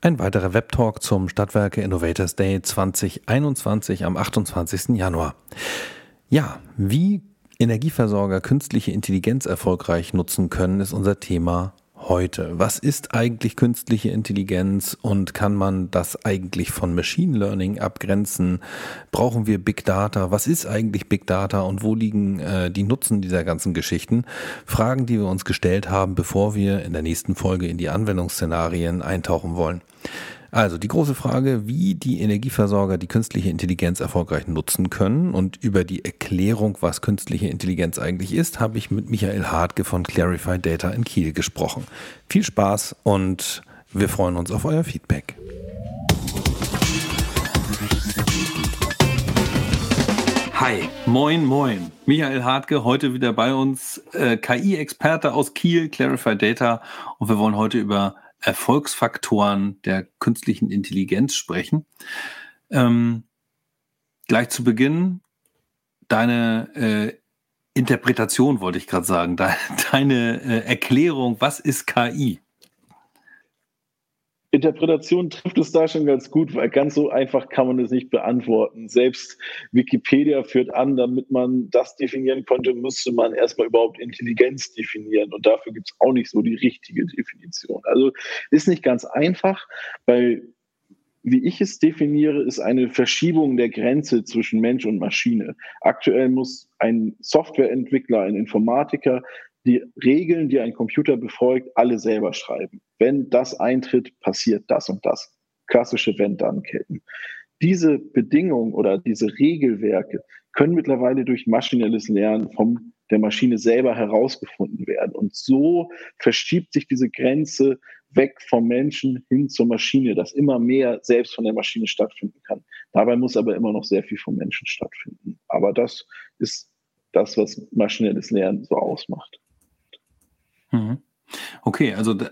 Ein weiterer Webtalk zum Stadtwerke Innovators Day 2021 am 28. Januar. Ja, wie Energieversorger künstliche Intelligenz erfolgreich nutzen können, ist unser Thema heute? Was ist eigentlich künstliche Intelligenz und kann man das eigentlich von Machine Learning abgrenzen? Brauchen wir Big Data? Was ist eigentlich Big Data und wo liegen äh, die Nutzen dieser ganzen Geschichten? Fragen, die wir uns gestellt haben, bevor wir in der nächsten Folge in die Anwendungsszenarien eintauchen wollen. Also die große Frage, wie die Energieversorger die künstliche Intelligenz erfolgreich nutzen können und über die Erklärung, was künstliche Intelligenz eigentlich ist, habe ich mit Michael Hartke von Clarify Data in Kiel gesprochen. Viel Spaß und wir freuen uns auf euer Feedback. Hi, moin, moin. Michael Hartke, heute wieder bei uns, äh, KI-Experte aus Kiel, Clarify Data. Und wir wollen heute über Erfolgsfaktoren der künstlichen Intelligenz sprechen. Ähm, gleich zu Beginn deine äh, Interpretation, wollte ich gerade sagen, deine äh, Erklärung, was ist KI? Interpretation trifft es da schon ganz gut, weil ganz so einfach kann man es nicht beantworten. Selbst Wikipedia führt an, damit man das definieren konnte, müsste man erstmal überhaupt Intelligenz definieren. Und dafür gibt es auch nicht so die richtige Definition. Also ist nicht ganz einfach, weil wie ich es definiere, ist eine Verschiebung der Grenze zwischen Mensch und Maschine. Aktuell muss ein Softwareentwickler, ein Informatiker die Regeln, die ein Computer befolgt, alle selber schreiben. Wenn das eintritt, passiert das und das. Klassische Wenn-Dann-Ketten. Diese Bedingungen oder diese Regelwerke können mittlerweile durch maschinelles Lernen von der Maschine selber herausgefunden werden. Und so verschiebt sich diese Grenze weg vom Menschen hin zur Maschine, dass immer mehr selbst von der Maschine stattfinden kann. Dabei muss aber immer noch sehr viel vom Menschen stattfinden. Aber das ist das, was maschinelles Lernen so ausmacht. Mhm. Okay, also äh,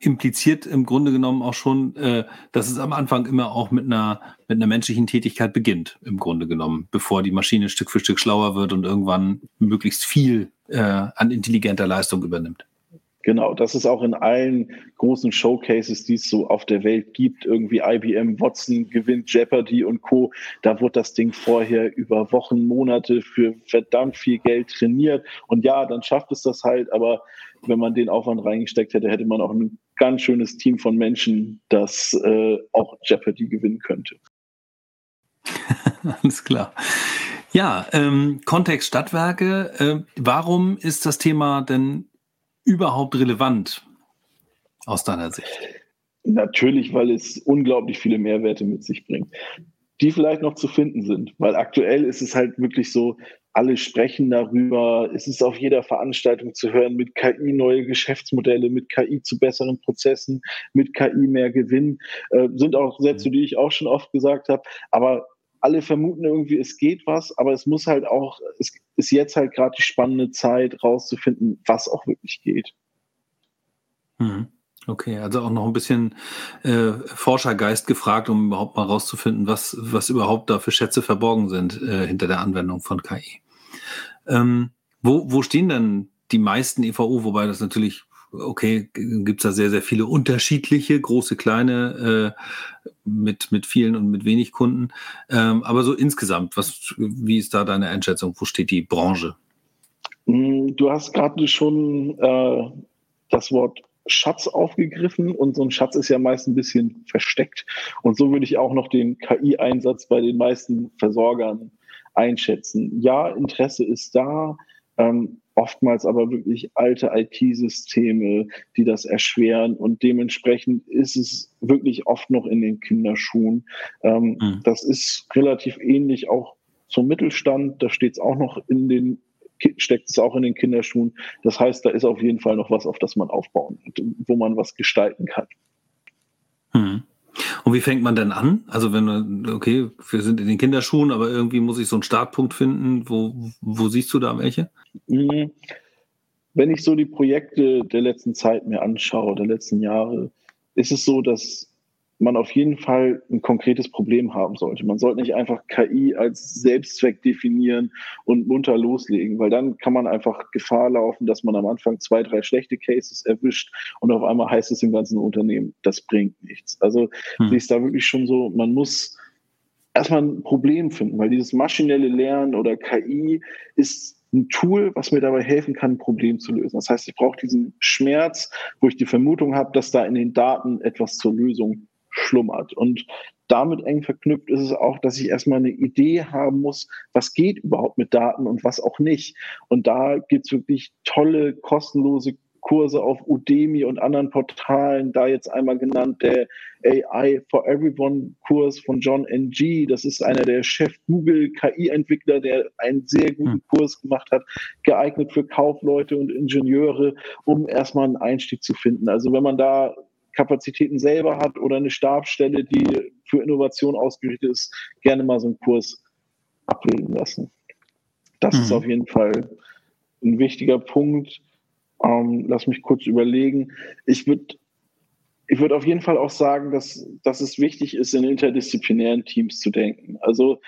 impliziert im Grunde genommen auch schon, äh, dass es am Anfang immer auch mit einer, mit einer menschlichen Tätigkeit beginnt, im Grunde genommen, bevor die Maschine Stück für Stück schlauer wird und irgendwann möglichst viel äh, an intelligenter Leistung übernimmt. Genau, das ist auch in allen großen Showcases, die es so auf der Welt gibt. Irgendwie IBM, Watson gewinnt Jeopardy und Co. Da wurde das Ding vorher über Wochen, Monate für verdammt viel Geld trainiert. Und ja, dann schafft es das halt, aber wenn man den Aufwand reingesteckt hätte, hätte man auch ein ganz schönes Team von Menschen, das äh, auch Jeopardy gewinnen könnte. Alles klar. Ja, ähm, Kontext Stadtwerke. Äh, warum ist das Thema denn überhaupt relevant aus deiner Sicht? Natürlich, weil es unglaublich viele Mehrwerte mit sich bringt, die vielleicht noch zu finden sind. Weil aktuell ist es halt wirklich so, alle sprechen darüber. Es ist auf jeder Veranstaltung zu hören, mit KI neue Geschäftsmodelle, mit KI zu besseren Prozessen, mit KI mehr Gewinn. Äh, sind auch Sätze, mhm. die ich auch schon oft gesagt habe. Aber alle vermuten irgendwie, es geht was, aber es muss halt auch, es ist jetzt halt gerade die spannende Zeit, rauszufinden, was auch wirklich geht. Mhm. Okay, also auch noch ein bisschen äh, Forschergeist gefragt, um überhaupt mal rauszufinden, was, was überhaupt da für Schätze verborgen sind äh, hinter der Anwendung von KI. Ähm, wo, wo stehen denn die meisten EVO, wobei das natürlich, okay, gibt es da sehr, sehr viele unterschiedliche, große, kleine, äh, mit, mit vielen und mit wenig Kunden. Ähm, aber so insgesamt, was, wie ist da deine Einschätzung? Wo steht die Branche? Hm, du hast gerade schon äh, das Wort Schatz aufgegriffen und so ein Schatz ist ja meist ein bisschen versteckt. Und so würde ich auch noch den KI-Einsatz bei den meisten Versorgern einschätzen. Ja, Interesse ist da, ähm, oftmals aber wirklich alte IT-Systeme, die das erschweren und dementsprechend ist es wirklich oft noch in den Kinderschuhen. Ähm, mhm. Das ist relativ ähnlich auch zum Mittelstand, da steht es auch noch in den steckt es auch in den Kinderschuhen. Das heißt, da ist auf jeden Fall noch was, auf das man aufbauen, wo man was gestalten kann. Hm. Und wie fängt man denn an? Also wenn man, okay, wir sind in den Kinderschuhen, aber irgendwie muss ich so einen Startpunkt finden. Wo, wo siehst du da welche? Hm. Wenn ich so die Projekte der letzten Zeit mir anschaue, der letzten Jahre, ist es so, dass man auf jeden Fall ein konkretes Problem haben sollte. Man sollte nicht einfach KI als Selbstzweck definieren und munter loslegen, weil dann kann man einfach Gefahr laufen, dass man am Anfang zwei, drei schlechte Cases erwischt und auf einmal heißt es im ganzen Unternehmen, das bringt nichts. Also hm. ich da wirklich schon so, man muss erstmal ein Problem finden, weil dieses maschinelle Lernen oder KI ist ein Tool, was mir dabei helfen kann, ein Problem zu lösen. Das heißt, ich brauche diesen Schmerz, wo ich die Vermutung habe, dass da in den Daten etwas zur Lösung schlummert. Und damit eng verknüpft ist es auch, dass ich erstmal eine Idee haben muss, was geht überhaupt mit Daten und was auch nicht. Und da gibt es wirklich tolle, kostenlose Kurse auf Udemy und anderen Portalen, da jetzt einmal genannt der AI for Everyone Kurs von John Ng. Das ist einer der Chef Google KI-Entwickler, der einen sehr guten hm. Kurs gemacht hat, geeignet für Kaufleute und Ingenieure, um erstmal einen Einstieg zu finden. Also wenn man da Kapazitäten selber hat oder eine Stabsstelle, die für Innovation ausgerichtet ist, gerne mal so einen Kurs abbilden lassen. Das mhm. ist auf jeden Fall ein wichtiger Punkt. Ähm, lass mich kurz überlegen. Ich würde ich würde auf jeden Fall auch sagen, dass, dass es wichtig ist, in interdisziplinären Teams zu denken. Also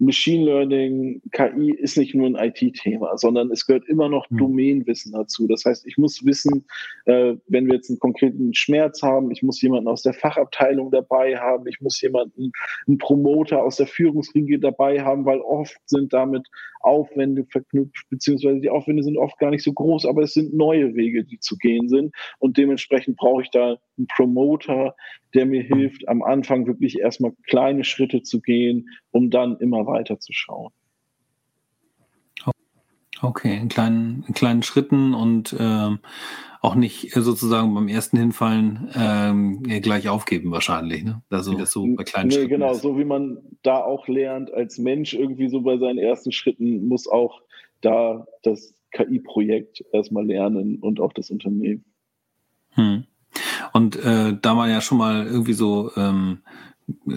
Machine Learning, KI ist nicht nur ein IT-Thema, sondern es gehört immer noch mhm. Domänenwissen dazu. Das heißt, ich muss wissen, äh, wenn wir jetzt einen konkreten Schmerz haben, ich muss jemanden aus der Fachabteilung dabei haben, ich muss jemanden, einen Promoter aus der Führungsriege dabei haben, weil oft sind damit Aufwände verknüpft, beziehungsweise die Aufwände sind oft gar nicht so groß, aber es sind neue Wege, die zu gehen sind. Und dementsprechend brauche ich da einen Promoter, der mir hilft, am Anfang wirklich erstmal kleine Schritte zu gehen, um dann immer weiter zu schauen. Okay, in kleinen, in kleinen Schritten und ähm, auch nicht sozusagen beim ersten Hinfallen ähm, gleich aufgeben wahrscheinlich. Ne? Also das so bei kleinen nee, Schritten. Genau, ist. so wie man da auch lernt als Mensch irgendwie so bei seinen ersten Schritten muss auch da das KI-Projekt erstmal lernen und auch das Unternehmen. Hm. Und äh, da man ja schon mal irgendwie so ähm,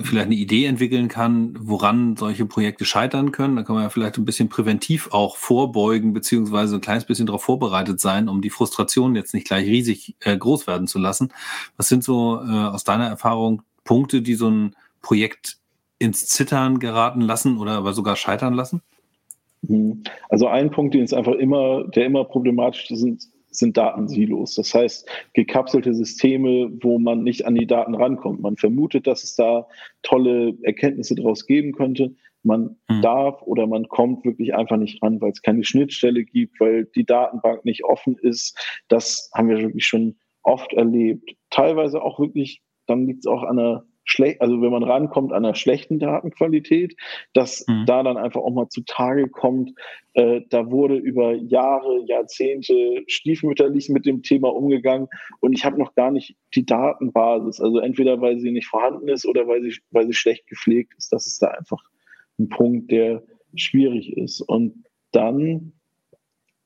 vielleicht eine Idee entwickeln kann, woran solche Projekte scheitern können, dann kann man ja vielleicht ein bisschen präventiv auch vorbeugen, beziehungsweise ein kleines bisschen darauf vorbereitet sein, um die Frustration jetzt nicht gleich riesig äh, groß werden zu lassen. Was sind so äh, aus deiner Erfahrung Punkte, die so ein Projekt ins Zittern geraten lassen oder aber sogar scheitern lassen? Mhm. Also ein Punkt, den es einfach immer, der immer problematisch ist, sind Datensilos. Das heißt, gekapselte Systeme, wo man nicht an die Daten rankommt. Man vermutet, dass es da tolle Erkenntnisse daraus geben könnte. Man mhm. darf oder man kommt wirklich einfach nicht ran, weil es keine Schnittstelle gibt, weil die Datenbank nicht offen ist. Das haben wir wirklich schon oft erlebt. Teilweise auch wirklich, dann liegt es auch an der schlecht, also wenn man rankommt an einer schlechten Datenqualität, dass mhm. da dann einfach auch mal zutage kommt, äh, da wurde über Jahre, Jahrzehnte stiefmütterlich mit dem Thema umgegangen und ich habe noch gar nicht die Datenbasis, also entweder weil sie nicht vorhanden ist oder weil sie, weil sie schlecht gepflegt ist. Das ist da einfach ein Punkt, der schwierig ist. Und dann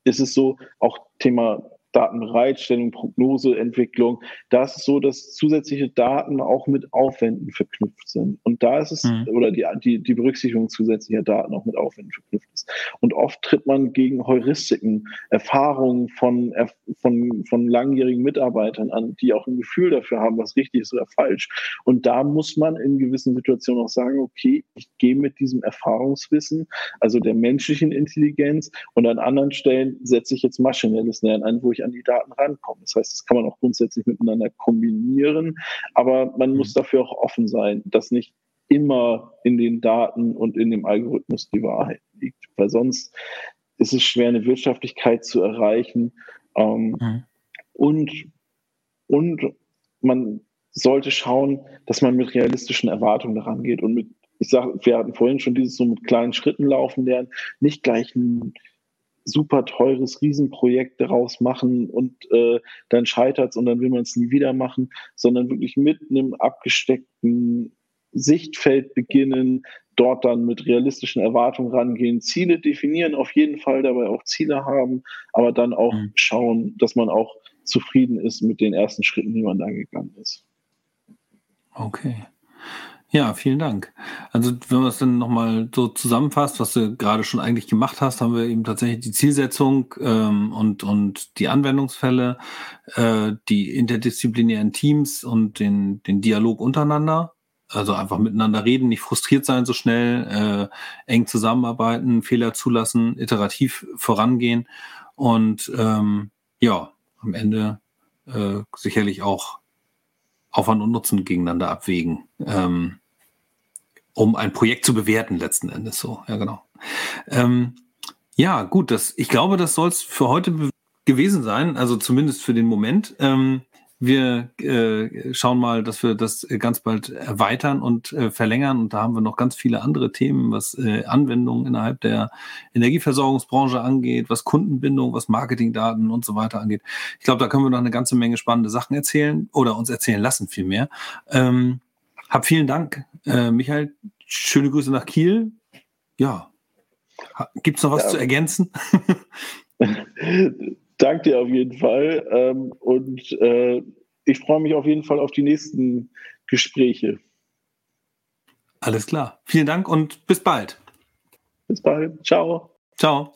ist es so, auch Thema Datenbereitstellung, Prognoseentwicklung. Da ist es so, dass zusätzliche Daten auch mit Aufwänden verknüpft sind. Und da ist es, mhm. oder die, die, die Berücksichtigung zusätzlicher Daten auch mit Aufwänden verknüpft ist. Und oft tritt man gegen Heuristiken, Erfahrungen von, von, von langjährigen Mitarbeitern an, die auch ein Gefühl dafür haben, was richtig ist oder falsch. Und da muss man in gewissen Situationen auch sagen, okay, ich gehe mit diesem Erfahrungswissen, also der menschlichen Intelligenz, und an anderen Stellen setze ich jetzt maschinelles Lernen ein, wo ich an die Daten rankommen. Das heißt, das kann man auch grundsätzlich miteinander kombinieren, aber man muss mhm. dafür auch offen sein, dass nicht immer in den Daten und in dem Algorithmus die Wahrheit liegt, weil sonst ist es schwer, eine Wirtschaftlichkeit zu erreichen. Ähm, mhm. und, und man sollte schauen, dass man mit realistischen Erwartungen daran geht und mit, ich sage, wir hatten vorhin schon dieses so mit kleinen Schritten laufen lernen, nicht gleich ein super teures Riesenprojekt daraus machen und äh, dann scheitert es und dann will man es nie wieder machen, sondern wirklich mit einem abgesteckten Sichtfeld beginnen, dort dann mit realistischen Erwartungen rangehen, Ziele definieren, auf jeden Fall dabei auch Ziele haben, aber dann auch mhm. schauen, dass man auch zufrieden ist mit den ersten Schritten, die man da gegangen ist. Okay. Ja, vielen Dank. Also wenn man es dann nochmal so zusammenfasst, was du gerade schon eigentlich gemacht hast, haben wir eben tatsächlich die Zielsetzung ähm, und, und die Anwendungsfälle, äh, die interdisziplinären Teams und den, den Dialog untereinander. Also einfach miteinander reden, nicht frustriert sein so schnell, äh, eng zusammenarbeiten, Fehler zulassen, iterativ vorangehen und ähm, ja, am Ende äh, sicherlich auch Aufwand und Nutzen gegeneinander abwägen. Ähm, um ein Projekt zu bewerten letzten Endes so. Ja, genau. Ähm, ja, gut, das, ich glaube, das soll es für heute gewesen sein, also zumindest für den Moment. Ähm, wir äh, schauen mal, dass wir das ganz bald erweitern und äh, verlängern. Und da haben wir noch ganz viele andere Themen, was äh, Anwendungen innerhalb der Energieversorgungsbranche angeht, was Kundenbindung, was Marketingdaten und so weiter angeht. Ich glaube, da können wir noch eine ganze Menge spannende Sachen erzählen oder uns erzählen lassen vielmehr. Ähm, hab vielen Dank, äh, Michael. Schöne Grüße nach Kiel. Ja. Gibt es noch was ja. zu ergänzen? Danke dir auf jeden Fall. Ähm, und äh, ich freue mich auf jeden Fall auf die nächsten Gespräche. Alles klar. Vielen Dank und bis bald. Bis bald. Ciao. Ciao.